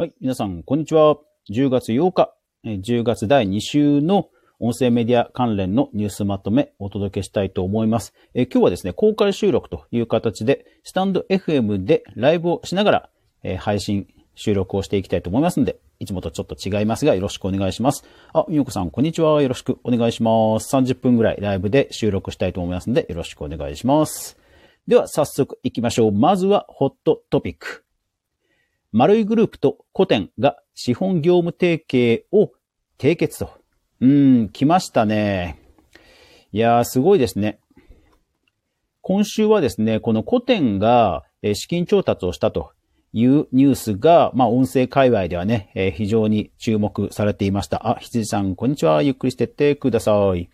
はい、皆さん、こんにちは。10月8日、10月第2週の音声メディア関連のニュースまとめお届けしたいと思います。え今日はですね、公開収録という形で、スタンド FM でライブをしながら、え配信、収録をしていきたいと思いますので、いつもとちょっと違いますが、よろしくお願いします。あ、みよこさん、こんにちは。よろしくお願いします。30分ぐらいライブで収録したいと思いますので、よろしくお願いします。では、早速行きましょう。まずは、ホットトピック。丸いグループと古典が資本業務提携を締結と。うーん、来ましたね。いやー、すごいですね。今週はですね、この古典が資金調達をしたというニュースが、まあ、音声界隈ではね、非常に注目されていました。あ、羊さん、こんにちは。ゆっくりしてってください。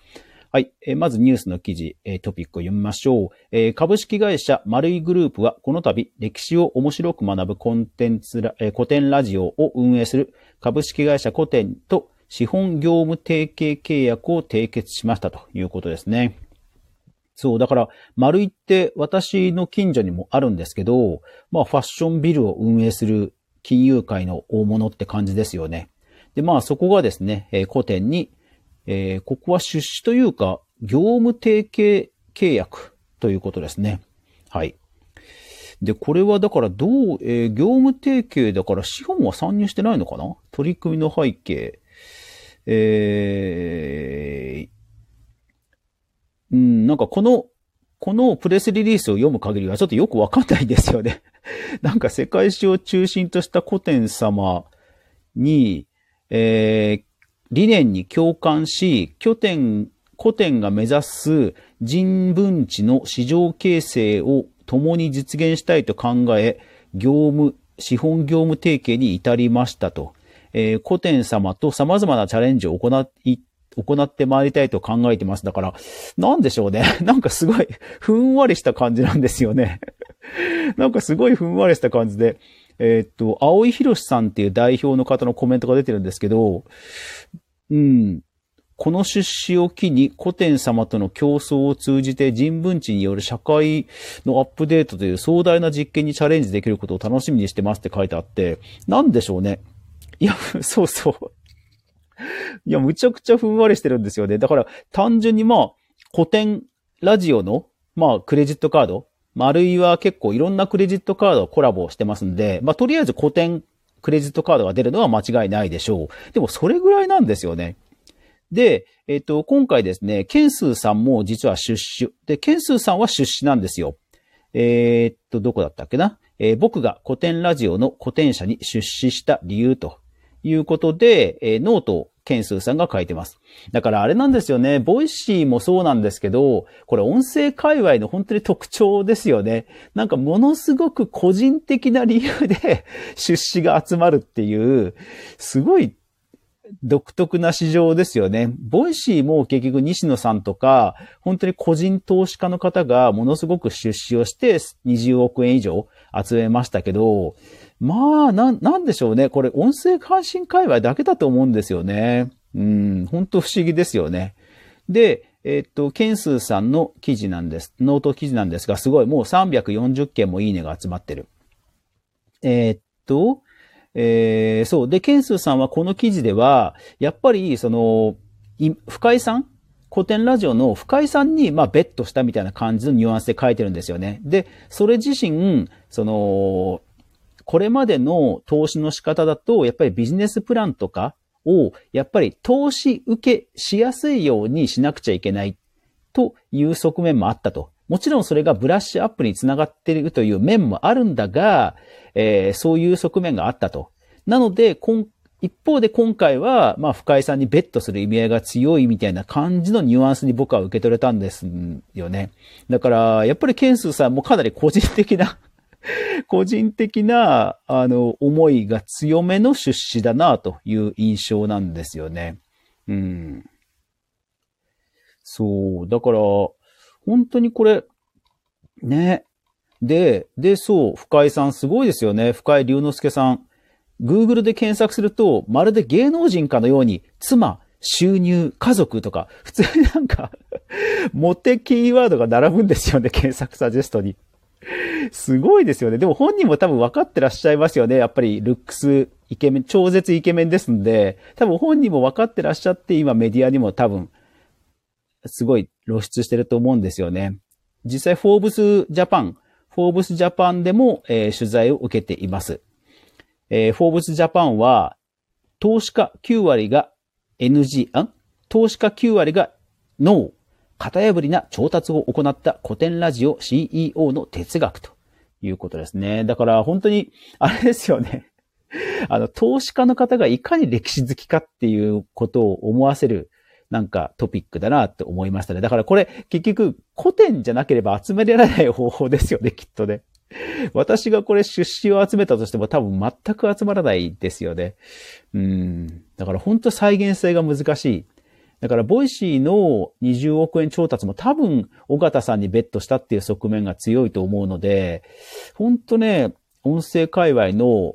はい。えまずニュースの記事、えトピックを読みましょう。え株式会社丸井グループはこの度歴史を面白く学ぶコンテンツラ、え古典ラジオを運営する株式会社古典と資本業務提携契約を締結しましたということですね。そう、だから、丸井って私の近所にもあるんですけど、まあファッションビルを運営する金融界の大物って感じですよね。で、まあそこがですね、え古典にえー、ここは出資というか、業務提携契約ということですね。はい。で、これはだからどう、えー、業務提携だから資本は参入してないのかな？取り組みの背景。えー、うん、なんかこの、このプレスリリースを読む限りはちょっとよくわかんないですよね。なんか世界史を中心とした古典様に、えー、理念に共感し、拠点、古典が目指す人文地の市場形成を共に実現したいと考え、業務、資本業務提携に至りましたと。えー、古典様と様々なチャレンジを行い、行ってまいりたいと考えてます。だから、なんでしょうね。なんかすごい、ふんわりした感じなんですよね。なんかすごいふんわりした感じで、えー、っと、青井博さんっていう代表の方のコメントが出てるんですけど、うん。この出資を機に古典様との競争を通じて人文知による社会のアップデートという壮大な実験にチャレンジできることを楽しみにしてますって書いてあって、なんでしょうね。いや、そうそう。いや、むちゃくちゃふんわりしてるんですよね。だから単純にまあ、古典ラジオの、まあ、クレジットカード、あるいは結構いろんなクレジットカードをコラボしてますんで、まあ、とりあえず古典クレジットカードが出るのは間違いないでしょう。でもそれぐらいなんですよね。で、えっ、と、今回ですね、けんすうさんも実は出資。で、けんすうさんは出資なんですよ。えー、っと、どこだったっけな、えー、僕が COTEN RADIO の COTEN 社に出資した理由ということで、え、ノートをけんすうさんが書いてます。だからあれなんですよね。 Voicy もそうなんですけど、これ音声界隈の本当に特徴ですよね。なんかものすごく個人的な理由で 出資が集まるっていう、すごい独特な市場ですよね。 Voicy も結局西野さんとか、本当に個人投資家の方がものすごく出資をして20億円以上集めましたけど、まあ、な、なんでしょうね。これ、音声配信界隈だけだと思うんですよね。うん、本当不思議ですよね。で、えっと、けんすうさんの記事なんです。ノート記事なんですが、すごい、もう340件もいいねが集まってる。えー、っと、えー、そう。で、ケンスーさんはこの記事では、やっぱり、その、深井さん古典ラジオの深井さんに、まあ、ベットしたみたいな感じのニュアンスで書いてるんですよね。で、それ自身、その、これまでの投資の仕方だと、やっぱりビジネスプランとかを、やっぱり投資受けしやすいようにしなくちゃいけないという側面もあったと。もちろんそれがブラッシュアップにつながっているという面もあるんだが、えー、そういう側面があったと。なので、一方で今回は、まあ、深井さんにベットする意味合いが強いみたいな感じのニュアンスに僕は受け取れたんですよね。だから、やっぱりケンスさんもかなり個人的な 個人的な、あの、思いが強めの出資だなという印象なんですよね。うん。そう。だから、本当にこれ、ね。で、で、そう、深井さんすごいですよね。深井龍之介さん。Google で検索すると、まるで芸能人かのように、妻、収入、家族とか、普通になんか モテキーワードが並ぶんですよね、検索サジェストに。すごいですよね。でも本人も多分分かってらっしゃいますよね。やっぱりルックスイケメン、超絶イケメンですんで、多分本人も分かってらっしゃって、今メディアにも多分、すごい露出してると思うんですよね。実際、フォーブスジャパン、フォーブスジャパンでも、えー、取材を受けています。えー、フォーブスジャパンは、投資家9割が NG、あ投資家9割がノー、型破りな調達を行ったコテンラジオ CEO の哲学ということですね。だから本当に、あれですよね。あの、投資家の方がいかに歴史好きかっていうことを思わせる、なんかトピックだなって思いましたね。だからこれ、結局、コテンじゃなければ集められない方法ですよね、きっとね。私がこれ出資を集めたとしても多分全く集まらないですよね。うん。だから本当再現性が難しい。だから、 Voicy の20億円調達も多分、緒方さんにベットしたっていう側面が強いと思うので、本当ね、音声界隈の、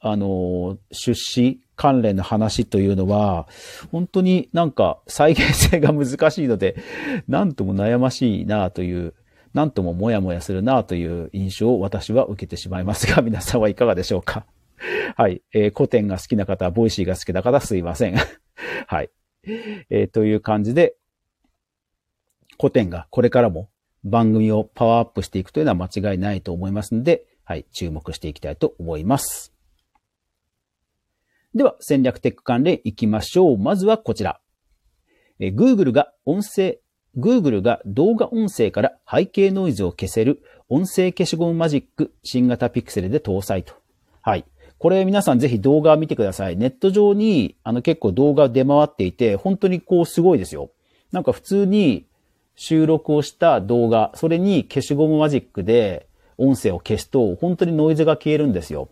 あの、出資関連の話というのは、本当になんか再現性が難しいので、なんとも悩ましいなという、なんとももやもやするなという印象を私は受けてしまいますが、皆さんはいかがでしょうかはい。えー、コテンが好きな方、 Voicy が好きな方、すいません。はい。えー、という感じで、コテンがこれからも番組をパワーアップしていくというのは間違いないと思いますので、はい、注目していきたいと思います。では、戦略テック関連いきましょう。まずはこちら。え Google が音声、Google が動画音声から背景ノイズを消せる音声消しゴムマジック新型ピクセルで搭載と。はい。これ皆さんぜひ動画見てください。ネット上にあの結構動画出回っていて、本当にこうすごいですよ。なんか普通に収録をした動画、それに消しゴムマジックで音声を消すと本当にノイズが消えるんですよ。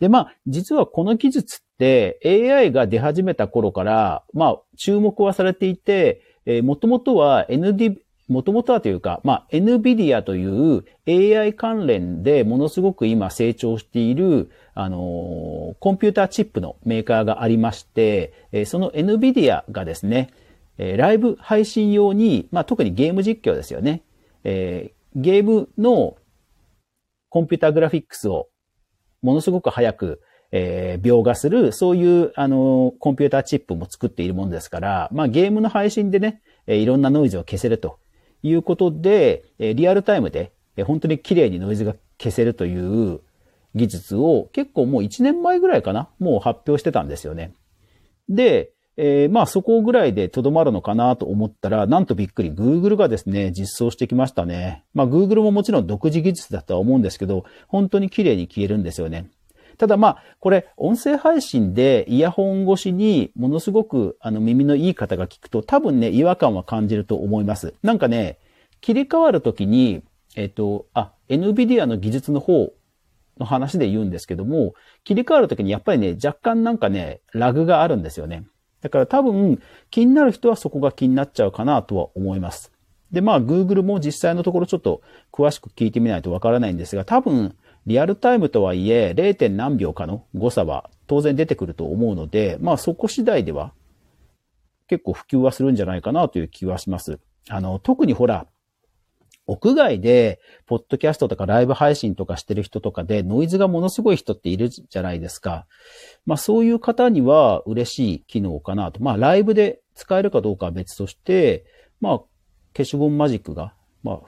で、まあ、実はこの技術って AI が出始めた頃から、まあ、注目はされていて、えー、もともとは ND、もともとはというか、まあ、NVIDIA という AI 関連でものすごく今成長している、あのコンピューターチップのメーカーがありまして、えその NVIDIA がですね、えライブ配信用に、まあ、特にゲーム実況ですよね。えー、ゲームのコンピューターグラフィックスをものすごく早く、えー、描画する、そういう、あの、コンピューターチップも作っているものですから、まあ、ゲームの配信でね、えいろんなノイズを消せるということで、リアルタイムで本当に綺麗にノイズが消せるという技術を結構もう1年前ぐらいかなもう発表してたんですよね。で、えー、まあそこぐらいでとどまるのかなと思ったら、なんとびっくり Google がですね、実装してきましたね。まあ Google ももちろん独自技術だとは思うんですけど、本当に綺麗に消えるんですよね。ただまあ、これ、音声配信でイヤホン越しにものすごくあの耳のいい方が聞くと多分ね、違和感は感じると思います。なんかね、切り替わるときに、えっと、あ、NVIDIA の技術の方の話で言うんですけども、切り替わるときにやっぱりね、若干なんかね、ラグがあるんですよね。だから多分気になる人はそこが気になっちゃうかなとは思います。で、まあ Google も実際のところちょっと詳しく聞いてみないとわからないんですが、多分リアルタイムとはいえ 0. 何秒かの誤差は当然出てくると思うので、まあそこ次第では結構普及はするんじゃないかなという気はします。あの、特にほら、屋外で、ポッドキャストとかライブ配信とかしてる人とかで、ノイズがものすごい人っているじゃないですか。まあそういう方には嬉しい機能かなと。まあライブで使えるかどうかは別として、まあ消しゴムマジックが、まあ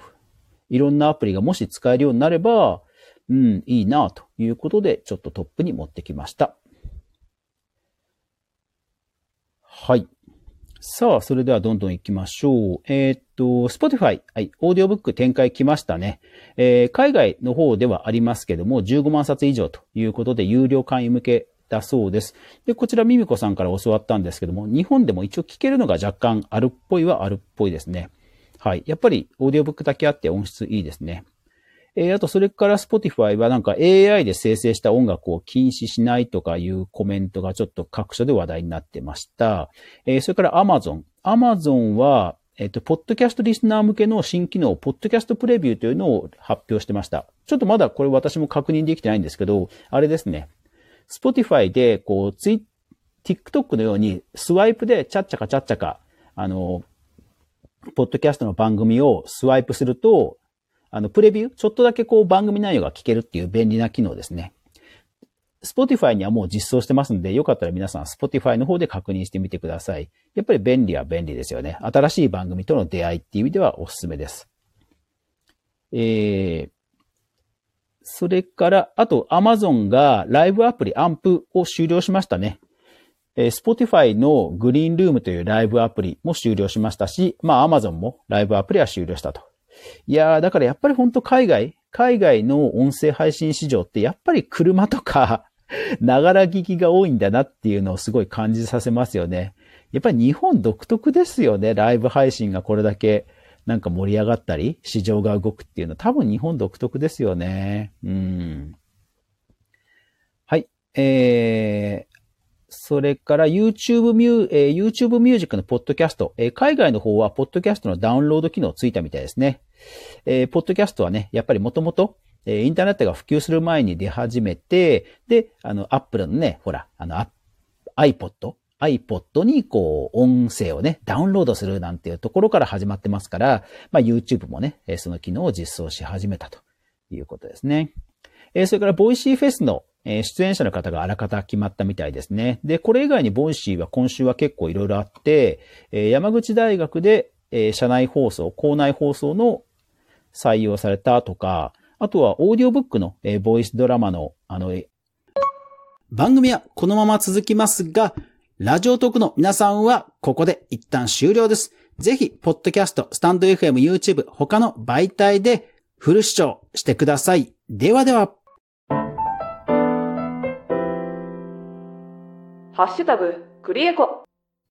いろんなアプリがもし使えるようになれば、うん、いいなということで、ちょっとトップに持ってきました。はい。さあ、それではどんどん行きましょう。えー、っと、Spotify、はい、オーディオブック展開来ましたね。えー、海外の方ではありますけども、15万冊以上ということで、有料会員向けだそうです。で、こちら、ミミコさんから教わったんですけども、日本でも一応聞けるのが若干あるっぽいはあるっぽいですね。はい。やっぱり、オーディオブックだけあって音質いいですね。えー、あと、それから Spotify はなんか AI で生成した音楽を禁止しないとかいうコメントがちょっと各所で話題になってました。えー、それから Amazon。Amazon は、えっ、ー、と、ポッドキャストリスナー向けの新機能、ポッドキャストプレビューというのを発表してました。ちょっとまだこれ私も確認できてないんですけど、あれですね。Spotify で、こう、ツイ TikTok のようにスワイプでチャッチャカチャッチャカ、あの、ポッドキャストの番組をスワイプすると、あの、プレビュー、ちょっとだけこう番組内容が聞けるっていう便利な機能ですね。Spotify にはもう実装してますんで、よかったら皆さん Spotify の方で確認してみてください。やっぱり便利は便利ですよね。新しい番組との出会いっていう意味ではおすすめです。えー、それから、あと Amazon がライブアプリアンプを終了しましたね。えー、Spotify のグリーンルームというライブアプリも終了しましたし、まあ Amazon もライブアプリは終了したと。いやー、だからやっぱり本当海外、海外の音声配信市場ってやっぱり車とか ながら聞きが多いんだなっていうのをすごい感じさせますよね。やっぱり日本独特ですよね。ライブ配信がこれだけなんか盛り上がったり、市場が動くっていうのは多分日本独特ですよね。うん。はい。えー、それから YouTube ミュー、えー、YouTube ミュージックのポッドキャスト、えー、海外の方はポッドキャストのダウンロード機能ついたみたいですね。えー、ポッドキャストはね、やっぱりもともと、え、インターネットが普及する前に出始めて、で、あの、Apple のね、ほら、あの、iPod、iPod にこう、音声をね、ダウンロードするなんていうところから始まってますから、まあ YouTube もね、その機能を実装し始めたということですね。え、それから、 Voicy フェスのえ出演者の方があらかた決まったみたいですね。で、これ以外に Voicy は今週は結構いろいろあって、え山口大学でえ社内放送、校内放送の採用されたとか、あとはオーディオブックのえボイスドラマの、あの、番組はこのまま続きますが、 Radiotalk の皆さんはここで一旦終了です。ぜひ、ポッドキャスト、 stand.fm、YouTube、他の媒体でフル視聴してください。ではでは。ハッシュタグ、クリエコ。